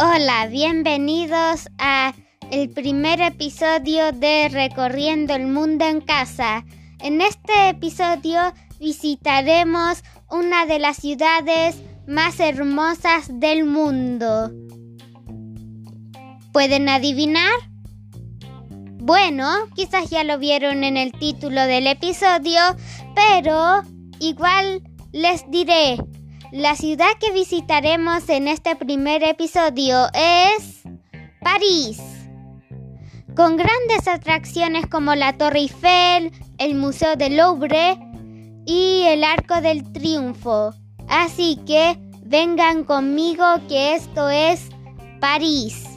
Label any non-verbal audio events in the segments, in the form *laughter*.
Hola, bienvenidos a el primer episodio de Recorriendo el Mundo en Casa. En este episodio visitaremos una de las ciudades más hermosas del mundo. ¿Pueden adivinar? Bueno, quizás ya lo vieron en el título del episodio, pero igual les diré. La ciudad que visitaremos en este primer episodio es París. Con grandes atracciones como la Torre Eiffel, el Museo del Louvre y el Arco del Triunfo. Así que vengan conmigo que esto es París.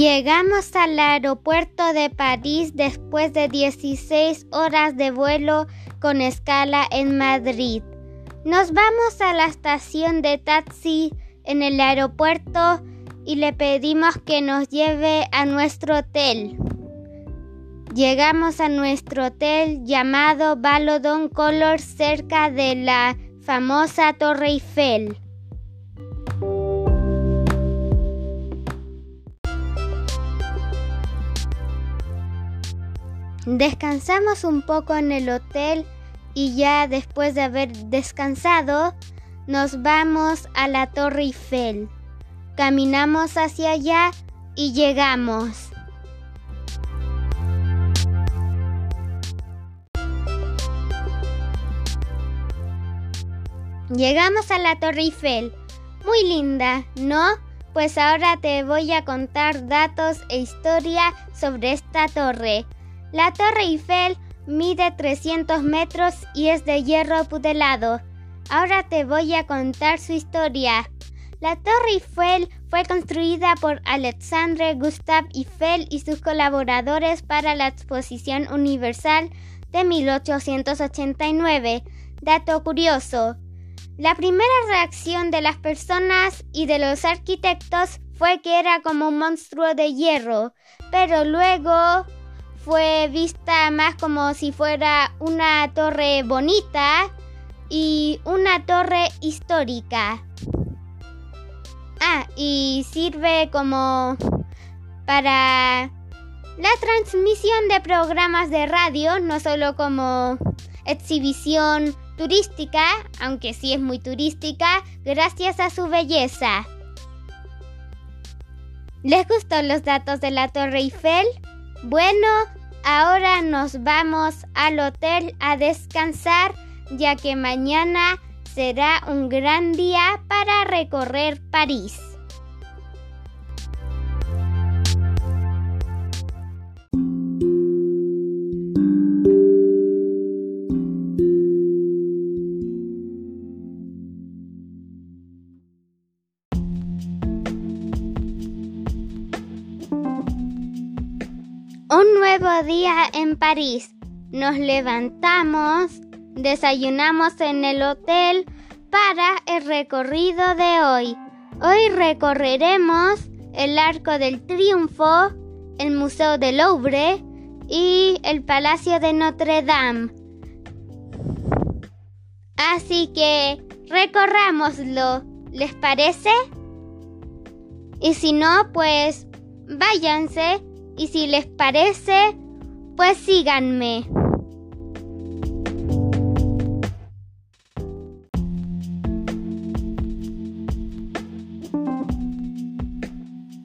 Llegamos al aeropuerto de París después de 16 horas de vuelo con escala en Madrid. Nos vamos a la estación de taxi en el aeropuerto y le pedimos que nos lleve a nuestro hotel. Llegamos a nuestro hotel llamado Balodon Color cerca de la famosa Torre Eiffel. Descansamos un poco en el hotel y ya después de haber descansado nos vamos a la Torre Eiffel. Caminamos hacia allá y llegamos. Llegamos a la Torre Eiffel. Muy linda, ¿no? Pues ahora te voy a contar datos e historia sobre esta torre. La Torre Eiffel mide 300 metros y es de hierro pudelado. Ahora te voy a contar su historia. La Torre Eiffel fue construida por Alexandre Gustave Eiffel y sus colaboradores para la Exposición Universal de 1889. Dato curioso. La primera reacción de las personas y de los arquitectos fue que era como un monstruo de hierro, pero luego fue vista más como si fuera una torre bonita y una torre histórica. Ah, y sirve como para la transmisión de programas de radio, no solo como exhibición turística, aunque sí es muy turística, gracias a su belleza. ¿Les gustó los datos de la Torre Eiffel? Bueno, ahora nos vamos al hotel a descansar ya que mañana será un gran día para recorrer París. Día en París. Nos levantamos, desayunamos en el hotel para el recorrido de hoy. Hoy recorreremos el Arco del Triunfo, el Museo del Louvre y el Palacio de Notre Dame. Así que recorrámoslo, ¿les parece? Y si no, pues váyanse y si les parece, pues síganme.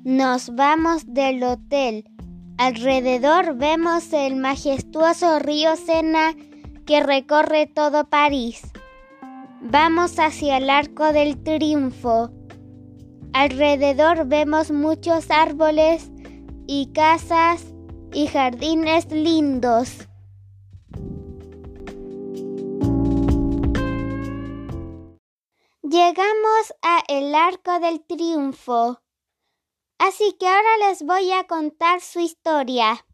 Nos vamos del hotel. Alrededor vemos el majestuoso río Sena que recorre todo París. Vamos hacia el Arco del Triunfo. Alrededor vemos muchos árboles y casas y jardines lindos. Llegamos a el Arco del Triunfo. Así que ahora les voy a contar su historia.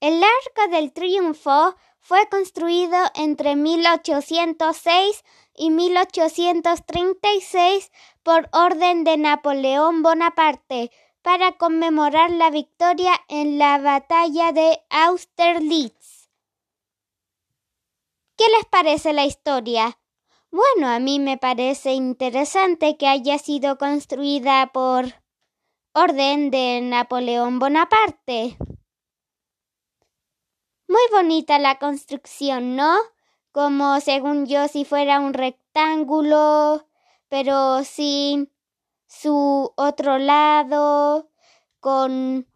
El Arco del Triunfo fue construido entre 1806 y 1836 por orden de Napoleón Bonaparte para conmemorar la victoria en la batalla de Austerlitz. ¿Qué les parece la historia? Bueno, a mí me parece interesante que haya sido construida por orden de Napoleón Bonaparte. Muy bonita la construcción, ¿no? Como según yo si fuera un rectángulo, pero sin su otro lado, con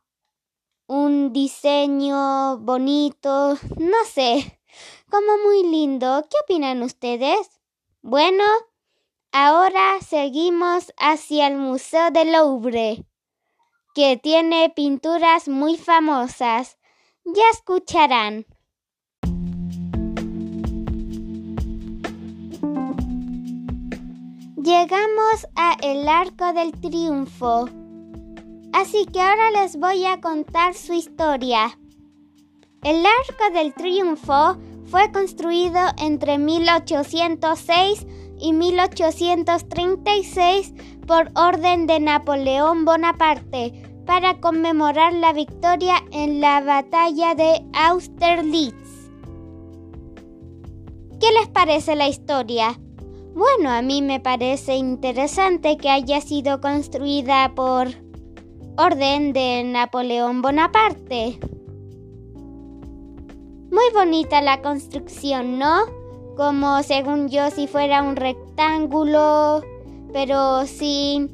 un diseño bonito, no sé, como muy lindo. ¿Qué opinan ustedes? Bueno, ahora seguimos hacia el Museo del Louvre, que tiene pinturas muy famosas. Ya escucharán. Llegamos a el Arco del Triunfo. Así que ahora les voy a contar su historia. El Arco del Triunfo fue construido entre 1806 y 1836 por orden de Napoleón Bonaparte para conmemorar la victoria en la batalla de Austerlitz. ¿Qué les parece la historia? Bueno, a mí me parece interesante que haya sido construida por orden de Napoleón Bonaparte. Muy bonita la construcción, ¿no? Como según yo si fuera un rectángulo, pero sin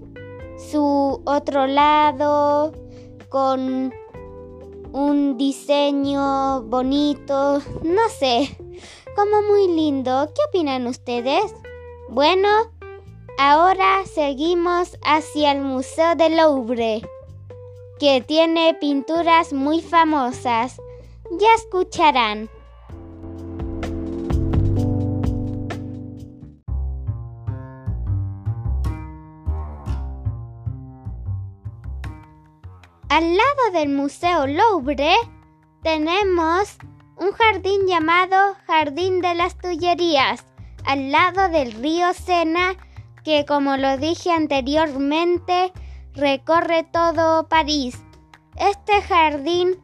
su otro lado, con un diseño bonito, no sé, como muy lindo. ¿Qué opinan ustedes? Bueno, ahora seguimos hacia el Museo del Louvre, que tiene pinturas muy famosas. Ya escucharán. Al lado del Museo Louvre tenemos un jardín llamado Jardín de las Tullerías, al lado del río Sena, que como lo dije anteriormente, recorre todo París. Este jardín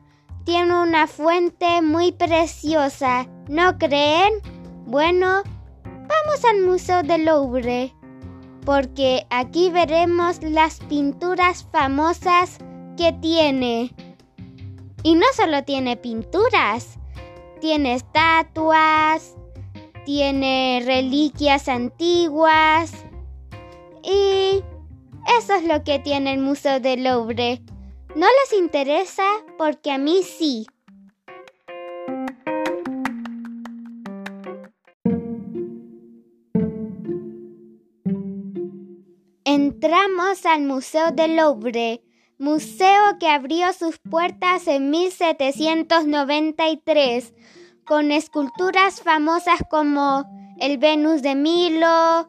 tiene una fuente muy preciosa, ¿no creen? Bueno, vamos al Museo del Louvre, porque aquí veremos las pinturas famosas que tiene. Y no solo tiene pinturas, tiene estatuas, tiene reliquias antiguas y eso es lo que tiene el Museo del Louvre. No les interesa porque a mí sí. Entramos al Museo del Louvre, museo que abrió sus puertas en 1793, con esculturas famosas como el Venus de Milo,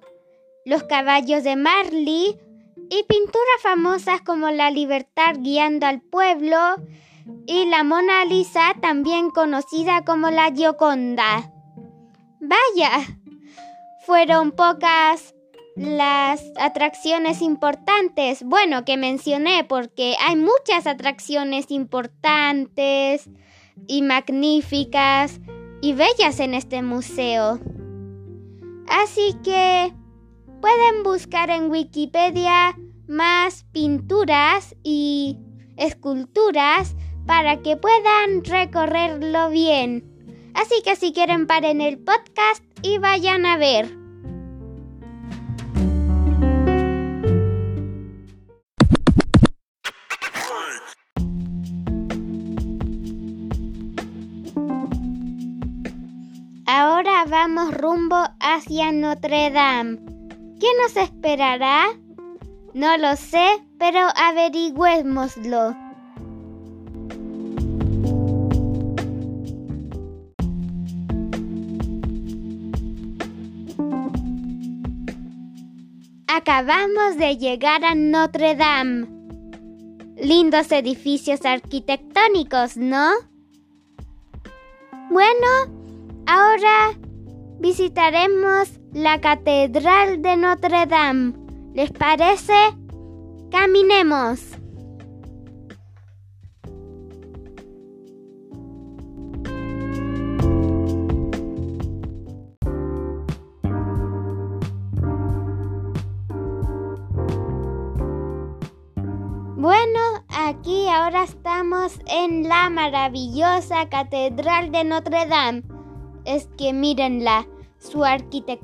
los caballos de Marley y pinturas famosas como La Libertad guiando al pueblo y la Mona Lisa, también conocida como la Gioconda. Vaya, fueron pocas las atracciones importantes, bueno, que mencioné, porque hay muchas atracciones importantes y magníficas y bellas en este museo. Así que pueden buscar en Wikipedia más pinturas y esculturas para que puedan recorrerlo bien. Así que si quieren paren el podcast y vayan a ver. Rumbo hacia Notre Dame. ¿Qué nos esperará? No lo sé, pero averigüémoslo. Acabamos de llegar a Notre Dame. Lindos edificios arquitectónicos, ¿no? Bueno, ahora visitaremos la Catedral de Notre Dame. ¿Les parece? Caminemos. Bueno, aquí ahora estamos en la maravillosa Catedral de Notre Dame. Es que mírenla, su arquitectura.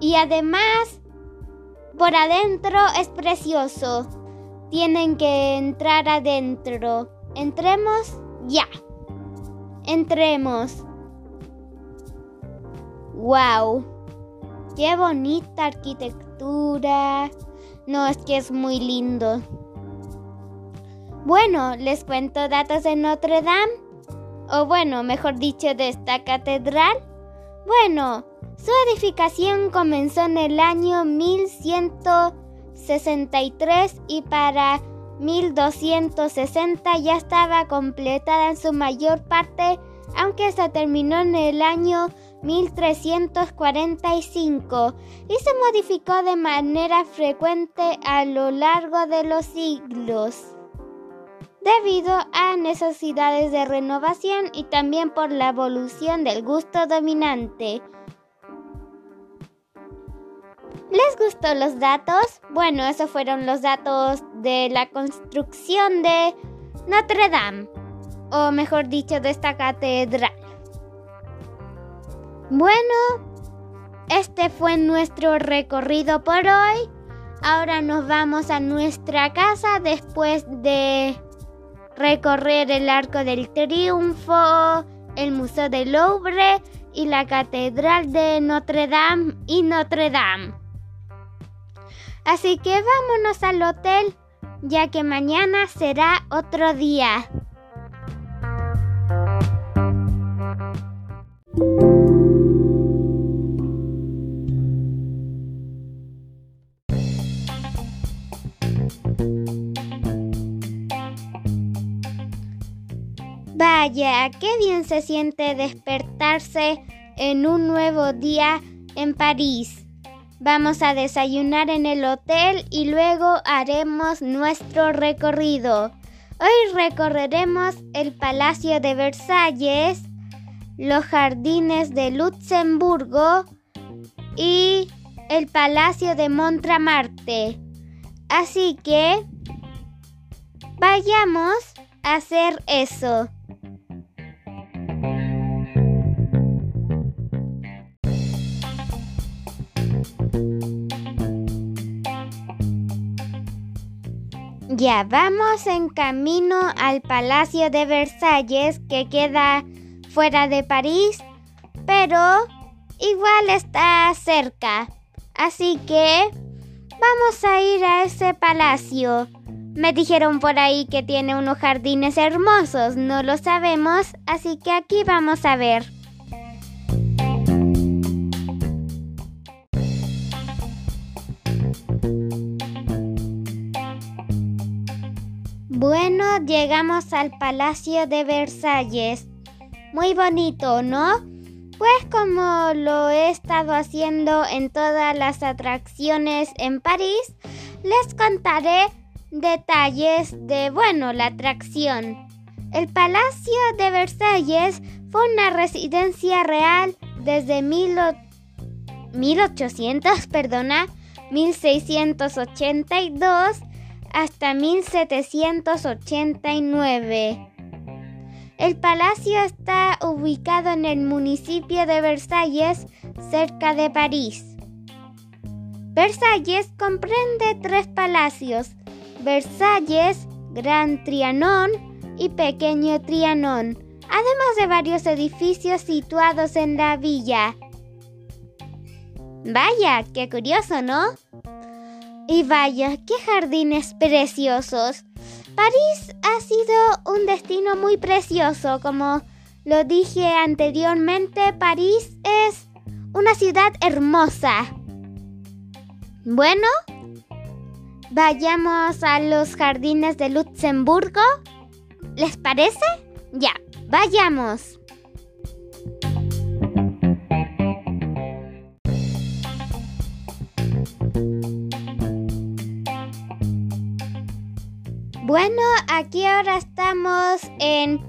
Y además, por adentro es precioso. Tienen que entrar adentro. ¿Entremos? Ya. Entremos. ¡Wow! ¡Qué bonita arquitectura! No, es que es muy lindo. Bueno, les cuento datos de Notre Dame. O bueno, mejor dicho, de esta catedral. Bueno, su edificación comenzó en el año 1163 y para 1260 ya estaba completada en su mayor parte, aunque se terminó en el año 1345 y se modificó de manera frecuente a lo largo de los siglos debido a necesidades de renovación y también por la evolución del gusto dominante. ¿Les gustó los datos? Bueno, esos fueron los datos de la construcción de Notre Dame, o mejor dicho, de esta catedral. Bueno, este fue nuestro recorrido por hoy. Ahora nos vamos a nuestra casa después de recorrer el Arco del Triunfo, el Museo del Louvre y la Catedral de Notre Dame y Notre Dame. Así que vámonos al hotel, ya que mañana será otro día. Qué bien se siente despertarse en un nuevo día en París. Vamos a desayunar en el hotel y luego haremos nuestro recorrido. Hoy recorreremos el Palacio de Versalles, los jardines de Luxemburgo y el Palacio de Montramarte. Así que vayamos a hacer eso. Ya vamos en camino al Palacio de Versalles que queda fuera de París, pero igual está cerca. Así que vamos a ir a ese palacio. Me dijeron por ahí que tiene unos jardines hermosos, no lo sabemos, así que aquí vamos a ver. Llegamos al Palacio de Versalles. Muy bonito, ¿no? Pues como lo he estado haciendo en todas las atracciones en París, les contaré detalles de, bueno, la atracción. El Palacio de Versalles fue una residencia real desde 1800, perdona, 1682 hasta 1789. El palacio está ubicado en el municipio de Versalles, cerca de París. Versalles comprende tres palacios, Versalles, Gran Trianón y Pequeño Trianón, además de varios edificios situados en la villa. Vaya, qué curioso, ¿no? Y vaya, qué jardines preciosos. París ha sido un destino muy precioso, como lo dije anteriormente, París es una ciudad hermosa. Bueno, vayamos a los jardines de Luxemburgo. ¿Les parece? Ya, Vayamos. Bueno, aquí ahora estamos en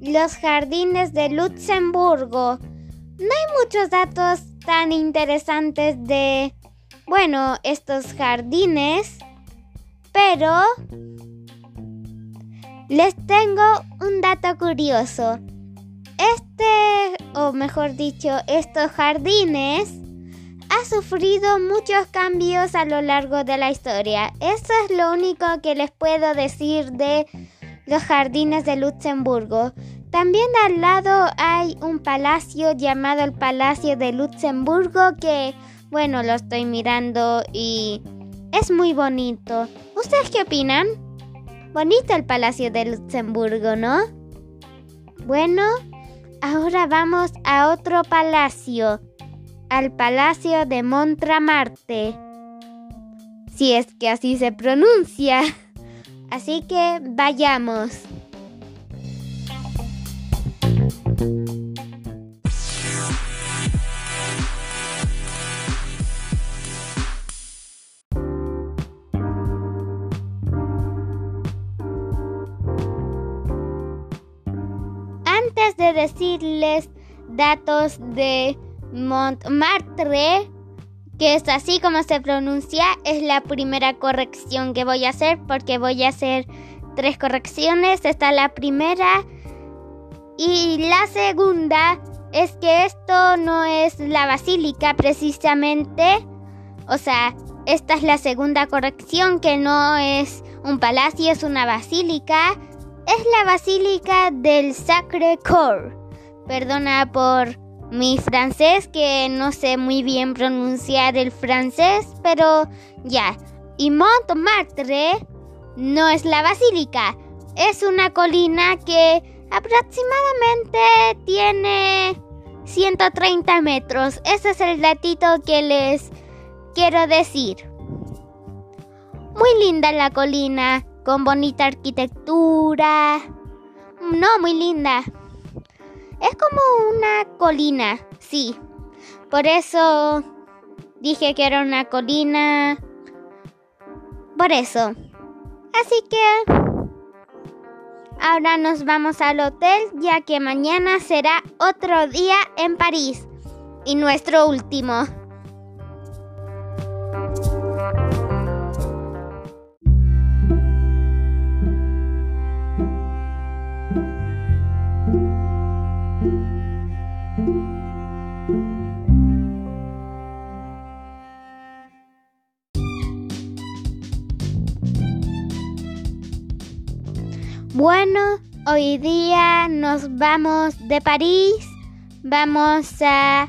los jardines de Luxemburgo. No hay muchos datos tan interesantes de, bueno, estos jardines, pero les tengo un dato curioso. Este, o mejor dicho, estos jardines ha sufrido muchos cambios a lo largo de la historia. Eso es lo único que les puedo decir de los jardines de Luxemburgo. También al lado hay un palacio llamado el Palacio de Luxemburgo que, bueno, lo estoy mirando y es muy bonito. ¿Ustedes qué opinan? Bonito el Palacio de Luxemburgo, ¿no? Bueno, ahora vamos a otro palacio al Palacio de Montramarte. Si es que así se pronuncia. *laughs* Así que vayamos. Antes de decirles datos de Montmartre, que es así como se pronuncia, es la primera corrección que voy a hacer porque voy a hacer tres correcciones. Esta es la primera. Y la segunda es que esto no es la basílica precisamente. O sea, esta es la segunda corrección que no es un palacio, es una basílica. Es la basílica del Sacre Coeur. Perdona por mi francés, que no sé muy bien pronunciar el francés, pero ya. Y Montmartre no es la basílica, es una colina que aproximadamente tiene 130 metros. Ese es el datito que les quiero decir. Muy linda la colina, con bonita arquitectura. No, muy linda. Es como una colina, sí. Por eso dije que era una colina. Por eso. Así que ahora nos vamos al hotel ya que mañana será otro día en París y nuestro último. Bueno, hoy día nos vamos de París. Vamos a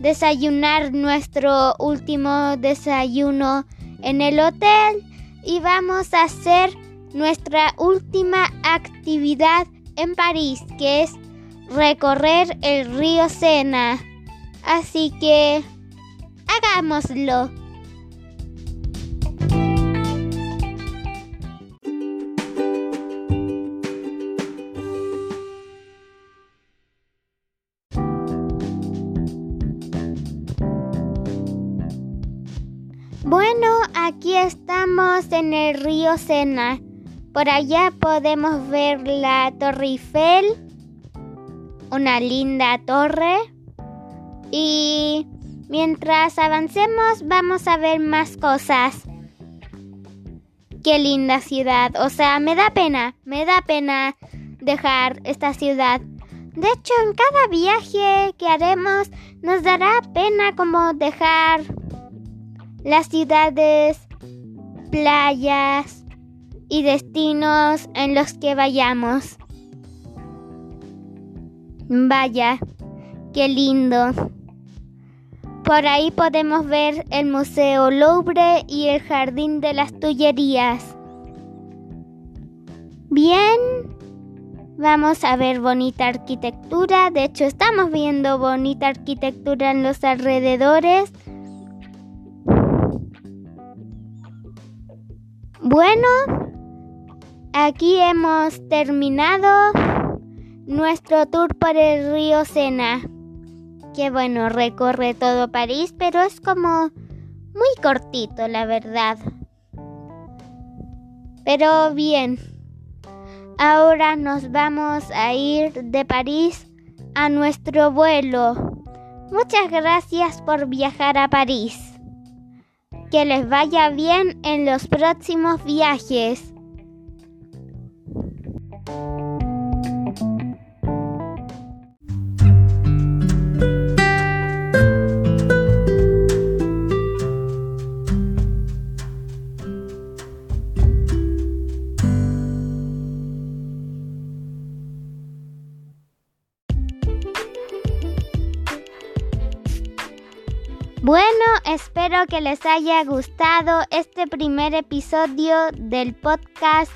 desayunar nuestro último desayuno en el hotel y vamos a hacer nuestra última actividad en París, que es recorrer el río Sena. Así que hagámoslo. Estamos en el río Sena. Por allá podemos ver la Torre Eiffel, una linda torre. Y mientras avancemos vamos a ver más cosas. Qué linda ciudad. O sea, me da pena, me da pena dejar esta ciudad. De hecho, en cada viaje que haremos nos dará pena como dejar las ciudades, playas y destinos en los que vayamos. Vaya, qué lindo. Por ahí podemos ver el Museo Louvre y el Jardín de las Tullerías. Bien, vamos a ver bonita arquitectura. De hecho, estamos viendo bonita arquitectura en los alrededores. Bueno, aquí hemos terminado nuestro tour por el río Sena. Que bueno, recorre todo París, pero es como muy cortito, la verdad. Pero bien, ahora nos vamos a ir de París a nuestro vuelo. Muchas gracias por viajar a París. Que les vaya bien en los próximos viajes. Espero que les haya gustado este primer episodio del podcast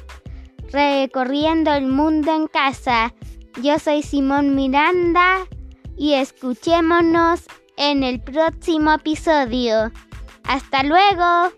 Recorriendo el Mundo en Casa. Yo soy Simón Miranda y escuchémonos en el próximo episodio. Hasta luego.